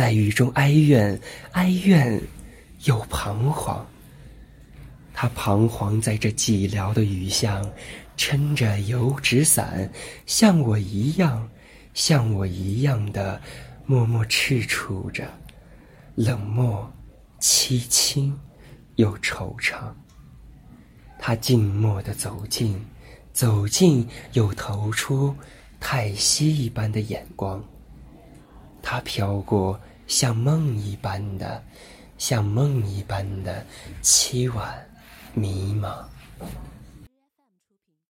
在雨中哀怨，哀怨又彷徨。他彷徨在这寂寥的雨巷，撑着油纸伞，像我一样，像我一样的默默踟蹰着，冷漠、凄清又惆怅。他静默地走近，走近又投出叹息一般的眼光。他飘过，像梦一般的，像梦一般的凄婉，迷茫。